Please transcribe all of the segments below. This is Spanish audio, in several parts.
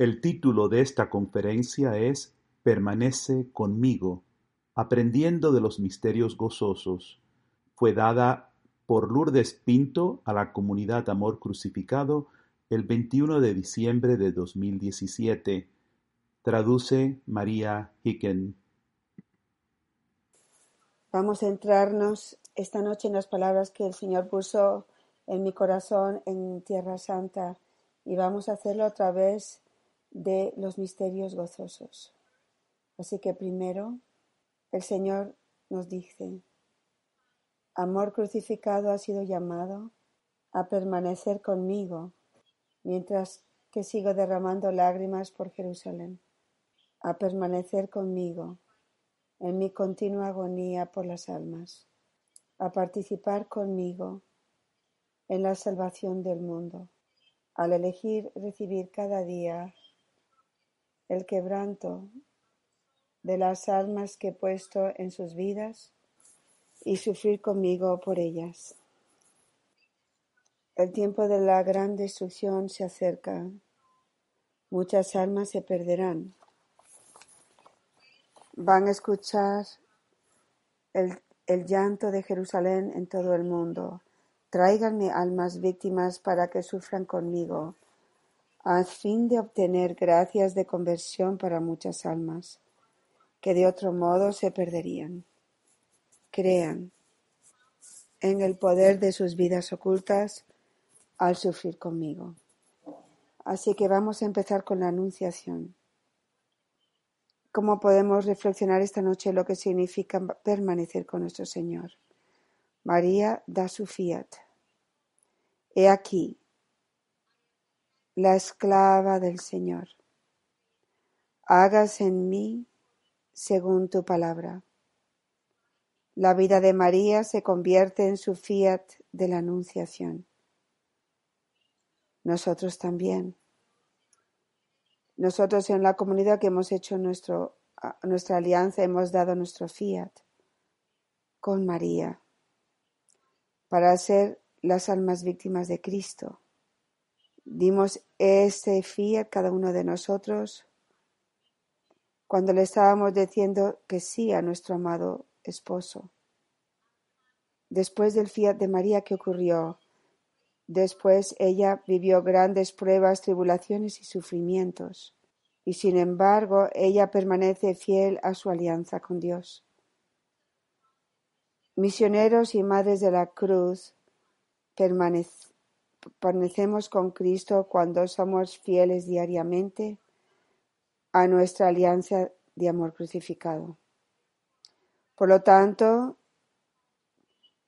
El título de esta conferencia es "Permanece conmigo, aprendiendo de los misterios gozosos". Fue dada por Lourdes Pinto a la comunidad Amor Crucificado el 21 de diciembre de 2017. Traduce María Hicken. Vamos a entrarnos esta noche en las palabras que el Señor puso en mi corazón en Tierra Santa y vamos a hacerlo a través de los misterios gozosos. Así que primero el Señor nos dice, amor crucificado ha sido llamado a permanecer conmigo mientras que sigo derramando lágrimas por Jerusalén, a permanecer conmigo en mi continua agonía por las almas, a participar conmigo en la salvación del mundo, al elegir recibir cada día el quebranto de las almas que he puesto en sus vidas y sufrir conmigo por ellas. El tiempo de la gran destrucción se acerca. Muchas almas se perderán. Van a escuchar el, el, llanto de Jerusalén en todo el mundo. Tráiganme almas víctimas para que sufran conmigo a fin de obtener gracias de conversión para muchas almas, que de otro modo se perderían. Crean en el poder de sus vidas ocultas al sufrir conmigo. Así que vamos a empezar con la anunciación. ¿Cómo podemos reflexionar esta noche lo que significa permanecer con nuestro Señor? María da su fiat. He aquí, la esclava del Señor. Hagas en mí según tu palabra. La vida de María se convierte en su fiat de la Anunciación. Nosotros también. Nosotros en la comunidad que hemos hecho nuestra alianza hemos dado nuestro fiat con María para ser las almas víctimas de Cristo Dimos ese fiat cada uno de nosotros cuando le estábamos diciendo que sí a nuestro amado esposo. Después del fiat de María, ¿qué ocurrió? Después ella vivió grandes pruebas, tribulaciones y sufrimientos, y sin embargo ella permanece fiel a su alianza con Dios. Misioneros y madres de la cruz permanecen permanecemos con Cristo cuando somos fieles diariamente a nuestra alianza de amor crucificado. Por lo tanto,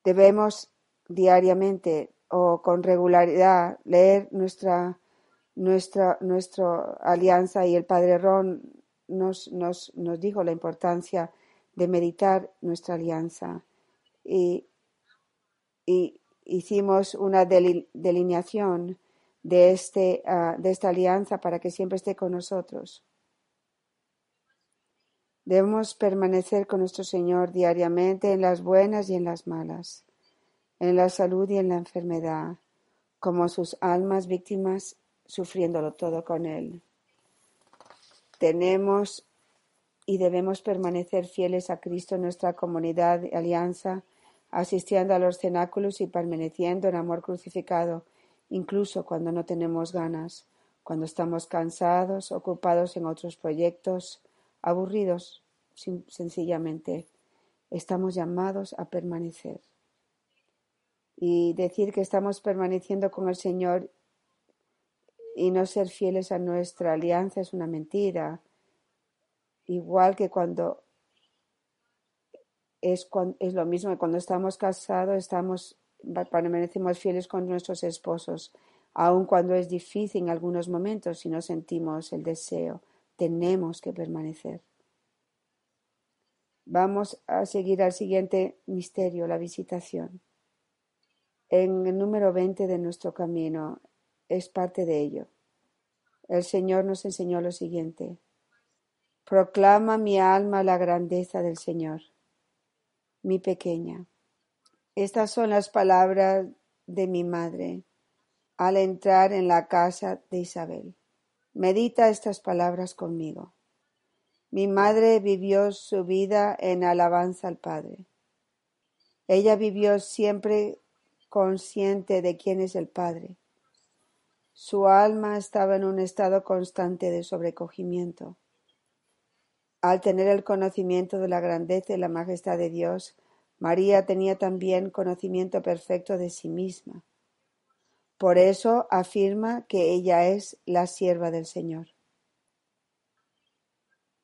debemos diariamente o con regularidad leer nuestra, nuestra, alianza y el Padre Ron nos, nos, nos dijo la importancia de meditar nuestra alianza y, y, hicimos una delineación de, este, uh, de esta alianza para que siempre esté con nosotros. Debemos permanecer con nuestro Señor diariamente en las buenas y en las malas, en la salud y en la enfermedad, como sus almas víctimas sufriéndolo todo con Él. Tenemos y debemos permanecer fieles a Cristo en nuestra comunidad de alianza asistiendo a los cenáculos y permaneciendo en amor crucificado, incluso cuando no tenemos ganas, cuando estamos cansados, ocupados en otros proyectos, aburridos, sencillamente. Estamos llamados a permanecer. Y decir que estamos permaneciendo con el Señor y no ser fieles a nuestra alianza es una mentira. Igual que cuando es, lo mismo que cuando estamos casados, estamos, permanecemos fieles con nuestros esposos, aun cuando es difícil en algunos momentos y no sentimos el deseo, tenemos que permanecer. Vamos a seguir al siguiente misterio, la visitación. En el número 20 de nuestro camino es parte de ello. El Señor nos enseñó lo siguiente. Proclama mi alma la grandeza del Señor mi pequeña. Estas son las palabras de mi madre al entrar en la casa de Isabel. Medita estas palabras conmigo. Mi madre vivió su vida en alabanza al Padre. Ella vivió siempre consciente de quién es el Padre. Su alma estaba en un estado constante de sobrecogimiento. Al tener el conocimiento de la grandeza y la majestad de Dios, María tenía también conocimiento perfecto de sí misma. Por eso afirma que ella es la sierva del Señor.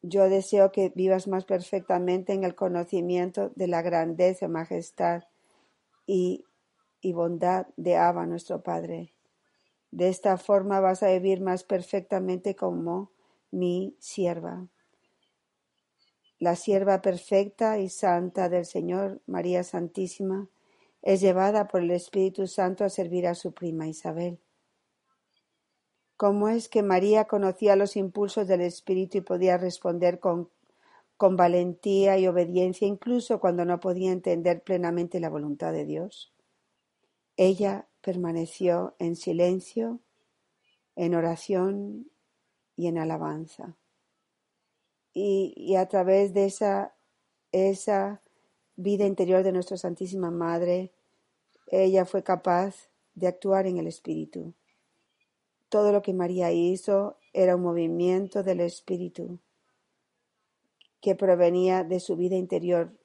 Yo deseo que vivas más perfectamente en el conocimiento de la grandeza, majestad y, bondad de Abba, nuestro Padre. De esta forma vas a vivir más perfectamente como mi sierva. La sierva perfecta y santa del Señor, María Santísima, es llevada por el Espíritu Santo a servir a su prima Isabel. ¿Cómo es que María conocía los impulsos del Espíritu y podía responder con, con valentía y obediencia incluso cuando no podía entender plenamente la voluntad de Dios? Ella permaneció en silencio, en oración y en alabanza. Y, a través de esa, esa vida interior de nuestra Santísima Madre, ella fue capaz de actuar en el Espíritu. Todo lo que María hizo era un movimiento del Espíritu que provenía de su vida interior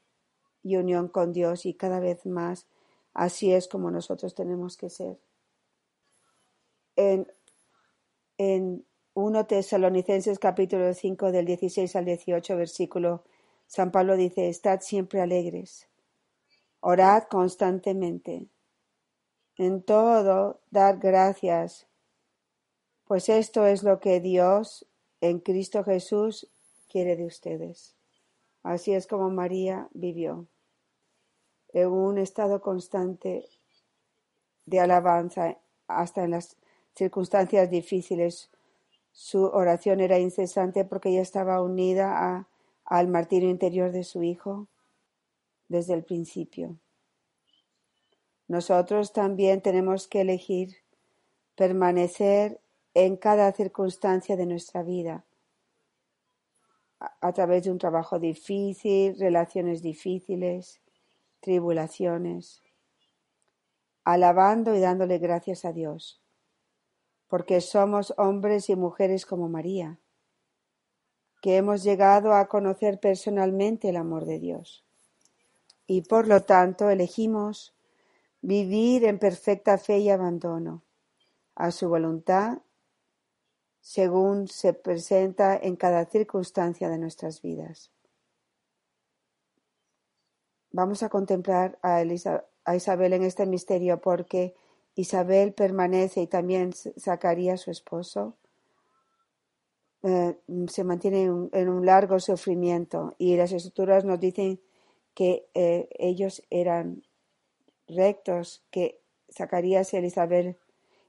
y unión con Dios y cada vez más así es como nosotros tenemos que ser. En, en 1 Tesalonicenses capítulo 5 del 16 al 18 versículo, San Pablo dice, estad siempre alegres, orad constantemente, en todo dar gracias pues esto es lo que Dios en Cristo Jesús quiere de ustedes. Así es como María vivió, en un estado constante de alabanza hasta en las circunstancias difíciles. Su oración era incesante porque ella estaba unida al martirio interior de su hijo desde el principio. Nosotros también tenemos que elegir permanecer en cada circunstancia de nuestra vida, a, través de un trabajo difícil, relaciones difíciles, tribulaciones, alabando y dándole gracias a Dios, porque somos hombres y mujeres como María, que hemos llegado a conocer personalmente el amor de Dios. Y por lo tanto elegimos vivir en perfecta fe y abandono a su voluntad según se presenta en cada circunstancia de nuestras vidas. Vamos a contemplar a, Isabel en este misterio porque Isabel permanece y también Zacarías, su esposo, eh, se mantiene en un, largo sufrimiento y las escrituras nos dicen que eh, ellos eran rectos, que Zacarías y Elizabeth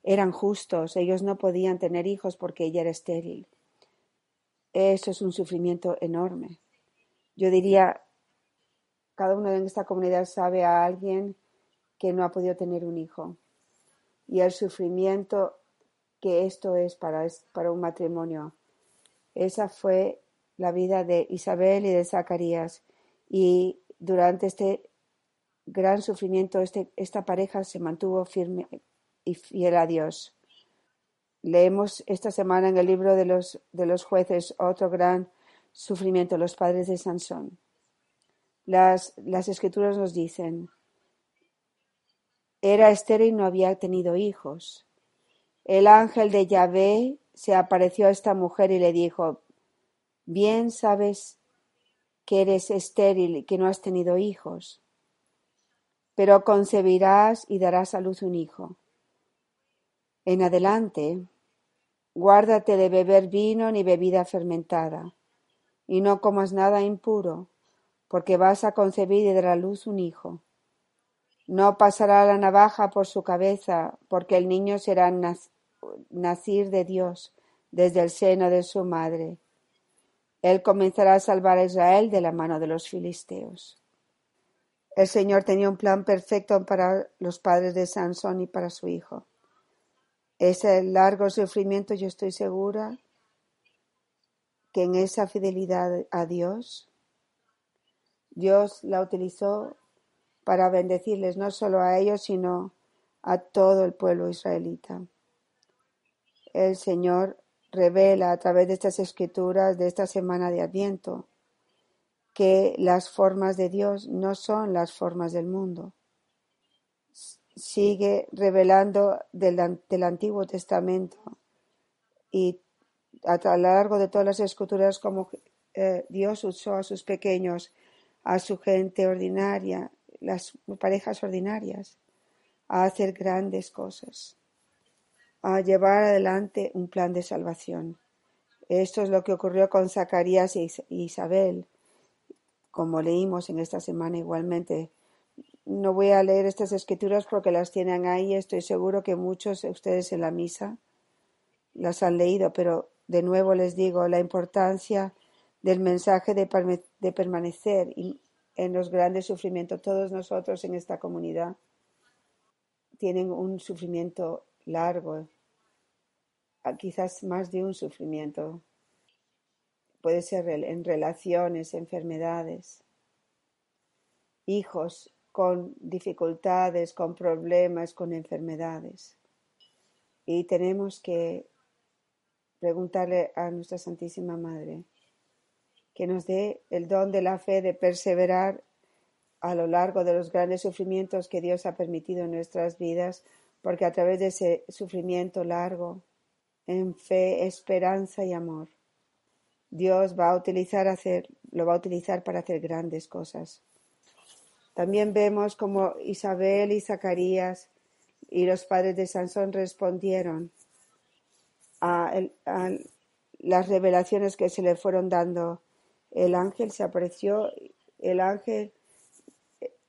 eran justos, ellos no podían tener hijos porque ella era estéril. Eso es un sufrimiento enorme. Yo diría, cada uno en esta comunidad sabe a alguien que no ha podido tener un hijo y el sufrimiento que esto es para, para un matrimonio. Esa fue la vida de Isabel y de Zacarías y durante este gran sufrimiento este, esta pareja se mantuvo firme, y fiel a Dios. Leemos esta semana en el libro de los, de los jueces otro gran sufrimiento, los padres de Sansón. Las, las escrituras nos dicen, era estéril y no había tenido hijos. El ángel de Yahvé se apareció a esta mujer y le dijo, bien sabes que eres estéril y que no has tenido hijos, pero concebirás y darás a luz un hijo en adelante, guárdate de beber vino ni bebida fermentada, y no comas nada impuro, porque vas a concebir y dar a luz un hijo. No pasará la navaja por su cabeza, porque el niño será nacir de Dios desde el seno de su madre. Él comenzará a salvar a Israel de la mano de los filisteos. El Señor tenía un plan perfecto para los padres de Sansón y para su hijo. Ese largo sufrimiento yo estoy segura que en esa fidelidad a Dios, Dios la utilizó para bendecirles no solo a ellos, sino a todo el pueblo israelita. El Señor revela a través de estas escrituras de esta semana de Adviento que las formas de Dios no son las formas del mundo. Sigue revelando del, Antiguo Testamento y a lo largo de todas las escrituras como eh, Dios usó a sus pequeños, a su gente ordinaria, las parejas ordinarias, a hacer grandes cosas, a llevar adelante un plan de salvación. Esto es lo que ocurrió con Zacarías e Isabel, como leímos en esta semana igualmente. No voy a leer estas escrituras porque las tienen ahí. Estoy seguro que muchos de ustedes en la misa las han leído, pero de nuevo les digo la importancia del mensaje de, permanecer en los grandes sufrimientos. Todos nosotros en esta comunidad tienen un sufrimiento largo, quizás más de un sufrimiento puede ser en relaciones, enfermedades, hijos con dificultades, con problemas, con enfermedades. Y tenemos que preguntarle a nuestra Santísima Madre que nos dé el don de la fe de perseverar a lo largo de los grandes sufrimientos que Dios ha permitido en nuestras vidas, porque a través de ese sufrimiento largo, en fe, esperanza y amor, Dios va a utilizar hacer, lo va a utilizar para hacer grandes cosas. También vemos como Isabel y Zacarías y los padres de Sansón respondieron a, las revelaciones que se le fueron dando. El ángel se apareció, el ángel,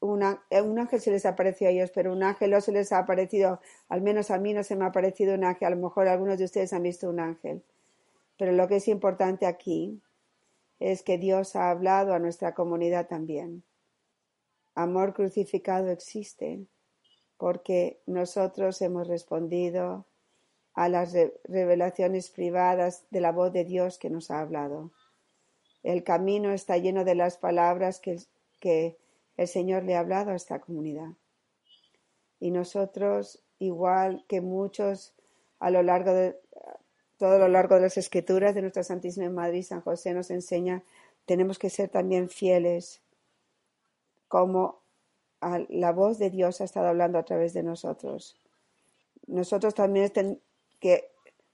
un ángel se les apareció a ellos, pero un ángel no se les ha aparecido, al menos a mí no se me ha aparecido un ángel, a lo mejor algunos de ustedes han visto un ángel. Pero lo que es importante aquí es que Dios ha hablado a nuestra comunidad también. Amor crucificado existe porque nosotros hemos respondido a las revelaciones privadas de la voz de Dios que nos ha hablado. El camino está lleno de las palabras que, el Señor le ha hablado a esta comunidad. Y nosotros, igual que muchos a lo largo de, todo lo largo de las escrituras de nuestra Santísima Madre San José nos enseña, tenemos que ser también fieles, como la voz de Dios ha estado hablando a través de nosotros. Nosotros también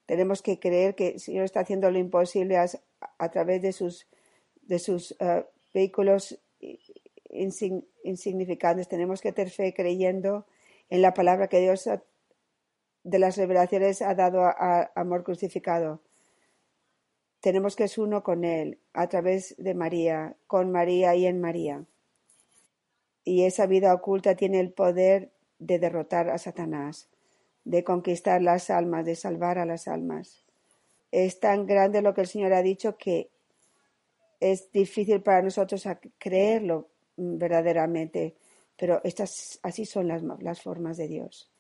tenemos que creer que el Señor está haciendo lo imposible a, través de sus, de sus eh, vehículos insignificantes. Tenemos que tener fe creyendo en la palabra que Dios de las revelaciones ha dado a, amor crucificado. Tenemos que ser uno con Él a través de María, con María y en María. Y esa vida oculta tiene el poder de derrotar a Satanás, de conquistar las almas, de salvar a las almas. Es tan grande lo que el Señor ha dicho que es difícil para nosotros creerlo verdaderamente, pero estas así son las, las formas de Dios.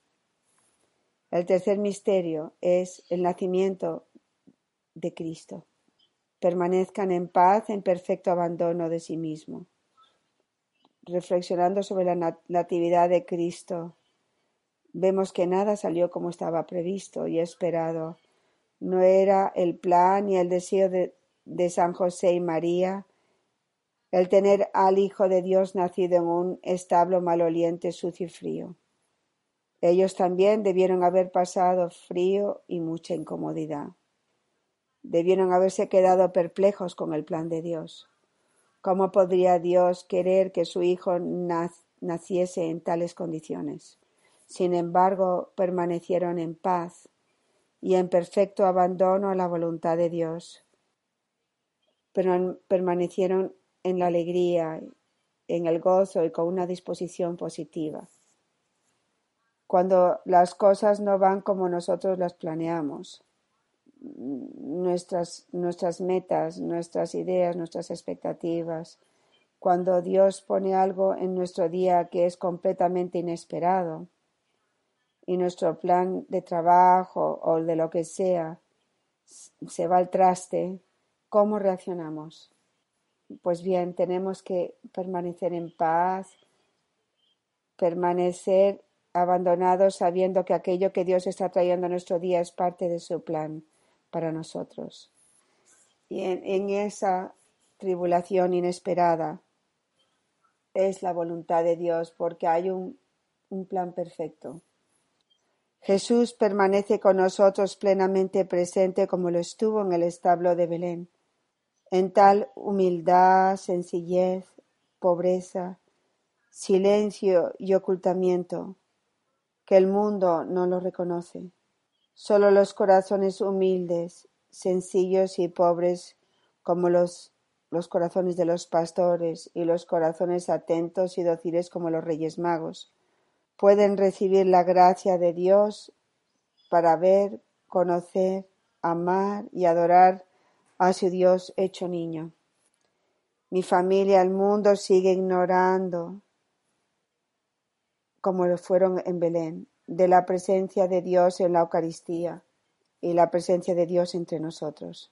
El tercer misterio es el nacimiento de Cristo. Permanezcan en paz, en perfecto abandono de sí mismo. Reflexionando sobre la natividad de Cristo, vemos que nada salió como estaba previsto y esperado. No era el plan y el deseo de, de San José y María el tener al Hijo de Dios nacido en un establo maloliente, sucio y frío. Ellos también debieron haber pasado frío y mucha incomodidad. Debieron haberse quedado perplejos con el plan de Dios. ¿Cómo podría Dios querer que su hijo naciese en tales condiciones? Sin embargo, permanecieron en paz y en perfecto abandono a la voluntad de Dios. Pero permanecieron en la alegría, en el gozo y con una disposición positiva cuando las cosas no van como nosotros las planeamos. Nuestras, nuestras metas, nuestras ideas, nuestras expectativas. Cuando Dios pone algo en nuestro día que es completamente inesperado y nuestro plan de trabajo o de lo que sea se va al traste, ¿cómo reaccionamos? Pues bien, tenemos que permanecer en paz, permanecer abandonados sabiendo que aquello que Dios está trayendo a nuestro día es parte de su plan para nosotros. Y en, esa tribulación inesperada es la voluntad de Dios porque hay un, plan perfecto. Jesús permanece con nosotros plenamente presente como lo estuvo en el establo de Belén, en tal humildad, sencillez, pobreza, silencio y ocultamiento, que el mundo no lo reconoce. Solo los corazones humildes, sencillos y pobres, como los, los corazones de los pastores y los corazones atentos y dóciles como los reyes magos, pueden recibir la gracia de Dios para ver, conocer, amar y adorar a Dios hecho niño. Mi familia, el mundo sigue ignorando como lo fueron en Belén, de la presencia de Dios en la Eucaristía y la presencia de Dios entre nosotros.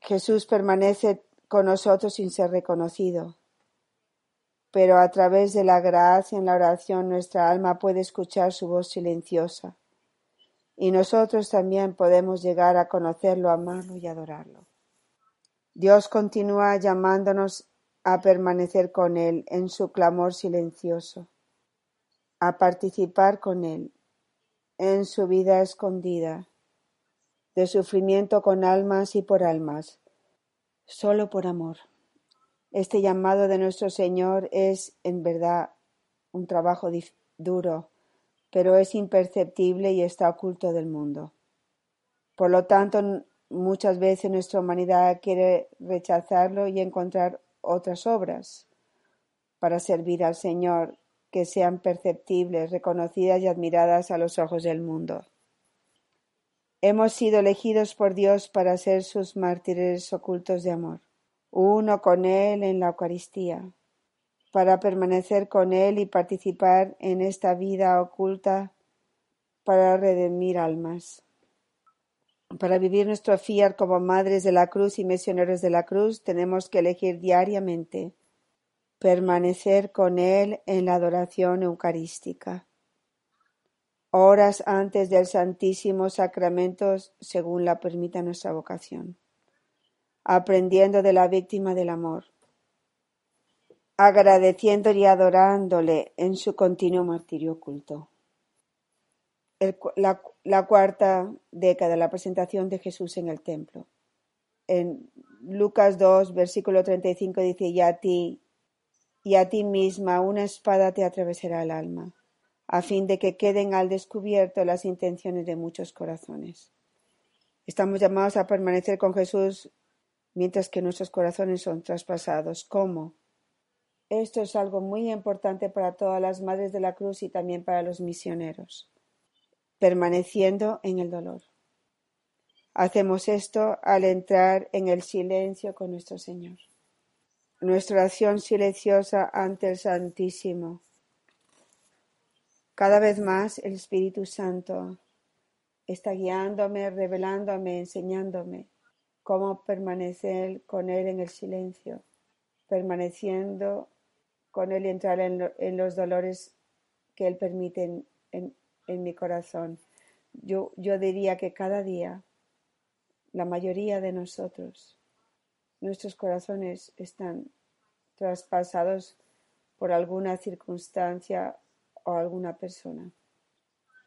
Jesús permanece con nosotros sin ser reconocido, pero a través de la gracia en la oración nuestra alma puede escuchar su voz silenciosa y nosotros también podemos llegar a conocerlo, amarlo y adorarlo. Dios continúa llamándonos a permanecer con Él en su clamor silencioso a participar con Él en su vida escondida, de sufrimiento con almas y por almas, solo por amor. Este llamado de nuestro Señor es en verdad un trabajo duro, pero es imperceptible y está oculto del mundo. Por lo tanto, muchas veces nuestra humanidad quiere rechazarlo y encontrar otras obras para servir al Señor que sean perceptibles, reconocidas y admiradas a los ojos del mundo. Hemos sido elegidos por Dios para ser sus mártires ocultos de amor, uno con Él en la Eucaristía, para permanecer con Él y participar en esta vida oculta para redimir almas. Para vivir nuestro fiat como madres de la cruz y misioneros de la cruz, tenemos que elegir diariamente permanecer con Él en la adoración eucarística. Horas antes del Santísimo Sacramento, según la permita nuestra vocación. Aprendiendo de la víctima del amor. Agradeciendo y adorándole en su continuo martirio oculto. la, la, cuarta década, la presentación de Jesús en el templo. En Lucas 2, versículo 35 dice, y a ti, y a ti misma una espada te atravesará el alma, a fin de que queden al descubierto las intenciones de muchos corazones. Estamos llamados a permanecer con Jesús mientras que nuestros corazones son traspasados. ¿Cómo? Esto es algo muy importante para todas las madres de la cruz y también para los misioneros. Permaneciendo en el dolor. Hacemos esto al entrar en el silencio con nuestro Señor nuestra oración silenciosa ante el Santísimo. Cada vez más el Espíritu Santo está guiándome, revelándome, enseñándome cómo permanecer con Él en el silencio, permaneciendo con Él y entrar en, los dolores que Él permite en, mi corazón. Yo, yo diría que cada día, la mayoría de nosotros, nuestros corazones están traspasados por alguna circunstancia o alguna persona.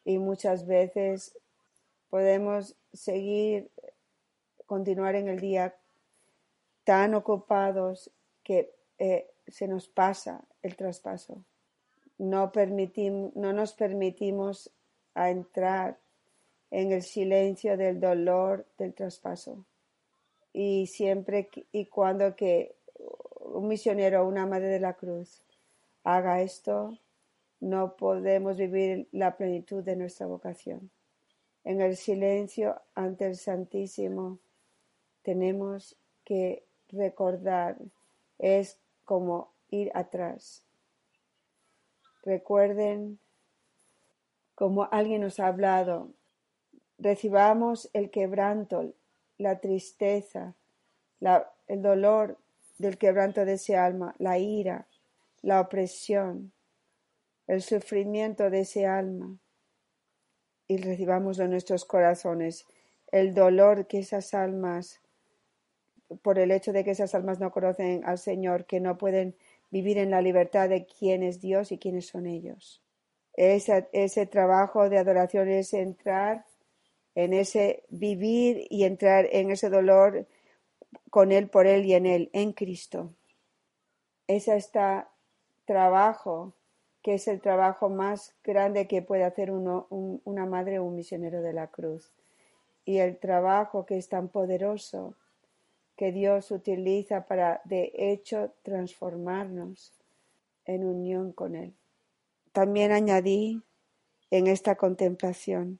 Y muchas veces podemos seguir, continuar en el día tan ocupados que eh, se nos pasa el traspaso. No, no nos permitimos a entrar en el silencio del dolor del traspaso y siempre y cuando que un misionero o una madre de la cruz haga esto, no podemos vivir la plenitud de nuestra vocación. En el silencio ante el Santísimo tenemos que recordar, es como ir atrás. Recuerden, como alguien nos ha hablado, recibamos el quebranto, la tristeza, el dolor del quebranto de ese alma, la ira, la opresión, el sufrimiento de ese alma y recibamos en nuestros corazones el dolor que esas almas, por el hecho de que esas almas no conocen al Señor, que no pueden vivir en la libertad de quién es Dios y quiénes son ellos. Ese, ese trabajo de adoración es entrar en ese vivir y entrar en ese dolor con Él, por Él y en Él, en Cristo. Ese está trabajo que es el trabajo más grande que puede hacer una madre o un misionero de la cruz. Y el trabajo que es tan poderoso que Dios utiliza para, de hecho, transformarnos en unión con Él. También añadí en esta contemplación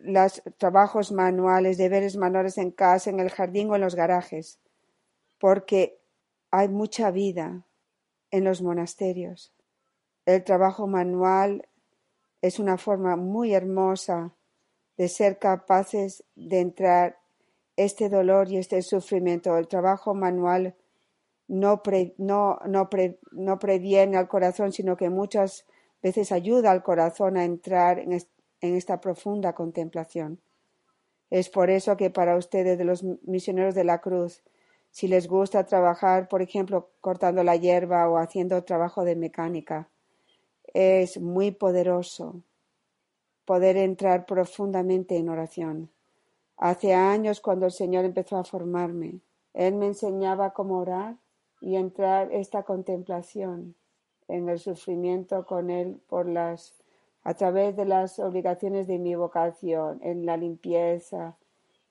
los trabajos manuales, deberes manuales en casa, en el jardín o en los garajes, porque hay mucha vida en los monasterios el trabajo manual es una forma muy hermosa de ser capaces de entrar este dolor y este sufrimiento. El trabajo manual no, no, no, previene al corazón, sino que muchas veces ayuda al corazón a entrar en, en esta profunda contemplación. Es por eso que para ustedes, de los misioneros de la cruz, si les gusta trabajar, por ejemplo, cortando la hierba o haciendo trabajo de mecánica, es muy poderoso poder entrar profundamente en oración. Hace años cuando el Señor empezó a formarme, Él me enseñaba cómo orar y entrar esta contemplación en el sufrimiento con Él por las a través de las obligaciones de mi vocación, en la limpieza,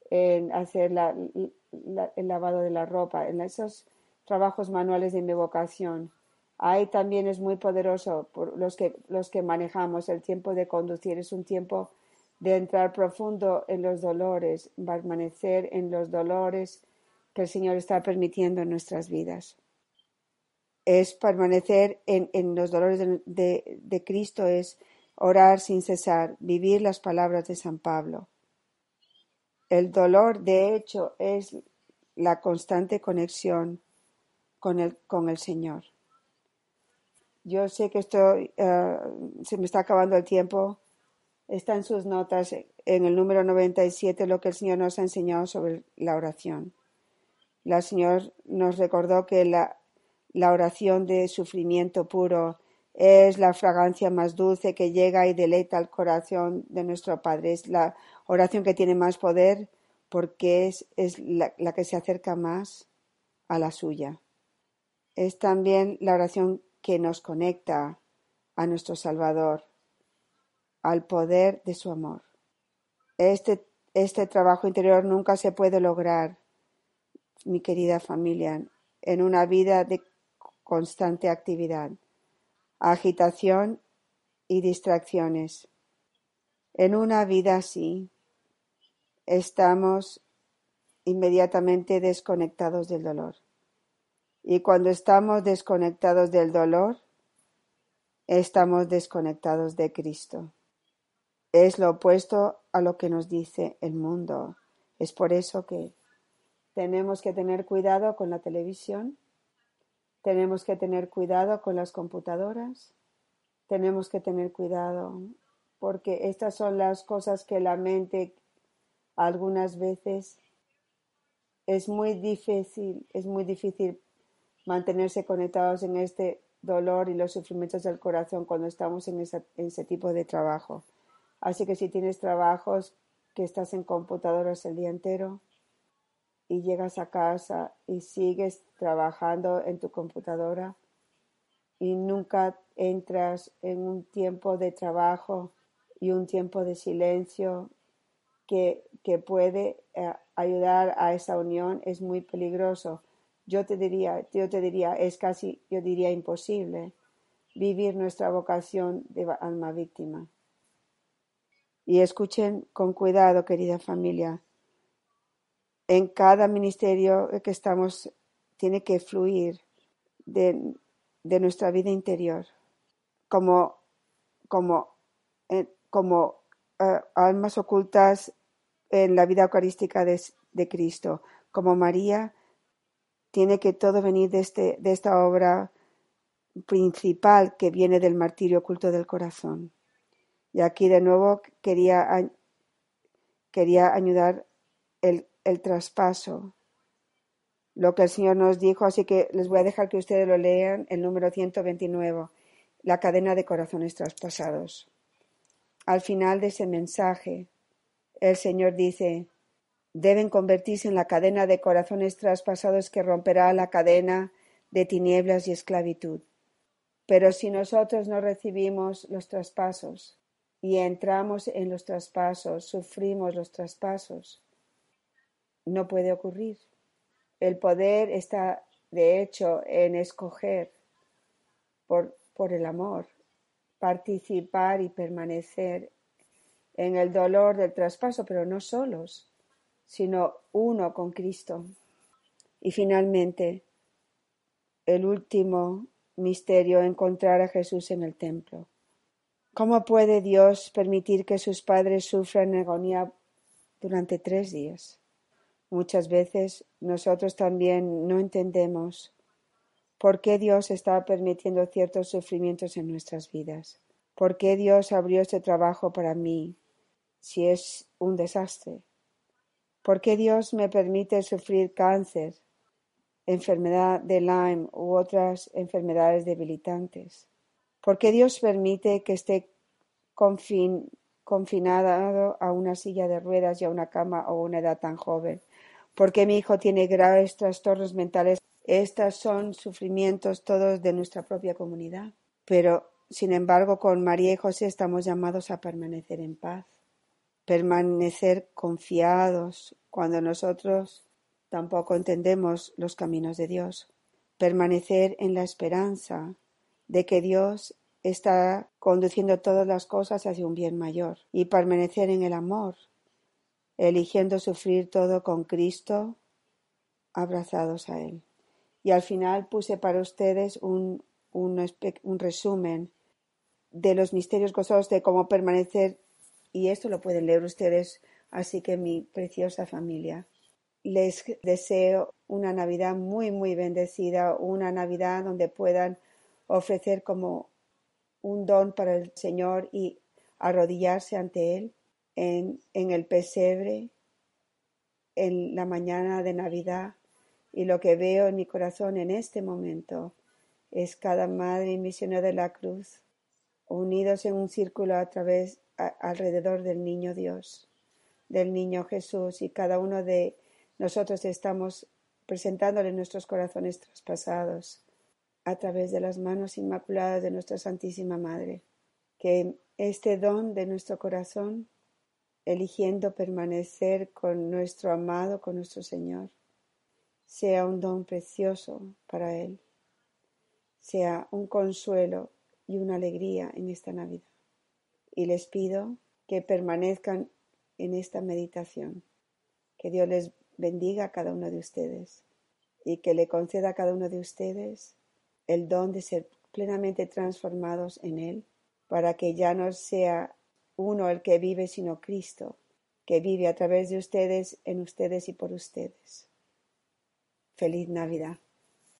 en hacer el lavado de la ropa, en esos trabajos manuales de mi vocación. Ahí también es muy poderoso por los que, los que manejamos el tiempo de conducir. Es un tiempo de entrar profundo en los dolores, permanecer en los dolores que el Señor está permitiendo en nuestras vidas. Es permanecer en, en los dolores de, de, Cristo, es orar sin cesar, vivir las palabras de San Pablo. El dolor, de hecho, es la constante conexión con el, con el Señor. Yo sé que estoy, eh, se me está acabando el tiempo. Está en sus notas en el número 97 lo que el Señor nos ha enseñado sobre la oración. La Señor nos recordó que la, oración de sufrimiento puro es la fragancia más dulce que llega y deleita al corazón de nuestro Padre. Es la oración que tiene más poder porque es, es la que se acerca más a la suya. Es también la oración que nos conecta a nuestro Salvador, al poder de su amor. Este, este trabajo interior nunca se puede lograr, mi querida familia, en una vida de constante actividad, agitación y distracciones. En una vida así, estamos inmediatamente desconectados del dolor. Y cuando estamos desconectados del dolor, estamos desconectados de Cristo. Es lo opuesto a lo que nos dice el mundo. Es por eso que tenemos que tener cuidado con la televisión, tenemos que tener cuidado con las computadoras, tenemos que tener cuidado porque estas son las cosas que la mente algunas veces es muy difícil, es muy difícil mantenerse conectados en este dolor y los sufrimientos del corazón cuando estamos en, ese tipo de trabajo. Así que si tienes trabajos que estás en computadoras el día entero y llegas a casa y sigues trabajando en tu computadora y nunca entras en un tiempo de trabajo y un tiempo de silencio que, que puede eh, ayudar a esa unión, es muy peligroso yo te diría, yo te diría, es casi, yo diría imposible vivir nuestra vocación de alma víctima. Y escuchen con cuidado, querida familia. En cada ministerio que estamos tiene que fluir de, nuestra vida interior como, como, eh, como eh, almas ocultas en la vida eucarística de, de Cristo, como María Tiene que todo venir de, este, de esta obra principal que viene del martirio oculto del corazón. Y aquí de nuevo quería, quería ayudar el, el traspaso, lo que el Señor nos dijo, así que les voy a dejar que ustedes lo lean, el número 129, la cadena de corazones traspasados. Al final de ese mensaje, el Señor dice, deben convertirse en la cadena de corazones traspasados que romperá la cadena de tinieblas y esclavitud. Pero si nosotros no recibimos los traspasos y entramos en los traspasos, sufrimos los traspasos, no puede ocurrir. El poder está, de hecho, en escoger por, por el amor, participar y permanecer en el dolor del traspaso, pero no solos, sino uno con Cristo. Y finalmente, el último misterio, encontrar a Jesús en el templo. ¿Cómo puede Dios permitir que sus padres sufran agonía durante tres días? Muchas veces nosotros también no entendemos por qué Dios está permitiendo ciertos sufrimientos en nuestras vidas. ¿Por qué Dios abrió este trabajo para mí si es un desastre? ¿Por qué Dios me permite sufrir cáncer enfermedad de Lyme u otras enfermedades debilitantes. ¿Por qué Dios permite que esté confinado a una silla de ruedas y a una cama a una edad tan joven? ¿Por qué mi hijo tiene graves trastornos mentales? Estos son sufrimientos todos de nuestra propia comunidad. Pero, sin embargo, con María y José estamos llamados a permanecer en paz, permanecer confiados cuando nosotros Tampoco entendemos los caminos de Dios. Permanecer en la esperanza de que Dios está conduciendo todas las cosas hacia un bien mayor y permanecer en el amor, eligiendo sufrir todo con Cristo, abrazados a Él. Y al final puse para ustedes un, un, un resumen de los misterios gozosos de cómo permanecer, y esto lo pueden leer ustedes, así que mi preciosa familia. Les deseo una Navidad muy, muy bendecida, una Navidad donde puedan ofrecer como un don para el Señor y arrodillarse ante Él en, el pesebre en la mañana de Navidad. Y lo que veo en mi corazón en este momento es cada madre y misionero de la cruz unidos en un círculo a través alrededor del niño Dios, del niño Jesús y cada uno de nosotros estamos presentándole nuestros corazones traspasados a través de las manos inmaculadas de nuestra Santísima Madre. Que este don de nuestro corazón, eligiendo permanecer con nuestro amado, con nuestro Señor, sea un don precioso para Él, sea un consuelo y una alegría en esta Navidad. Y les pido que permanezcan en esta meditación. Que Dios les bendiga a cada uno de ustedes y que le conceda a cada uno de ustedes el don de ser plenamente transformados en Él, para que ya no sea uno el que vive, sino Cristo, que vive a través de ustedes, en ustedes y por ustedes. Feliz Navidad.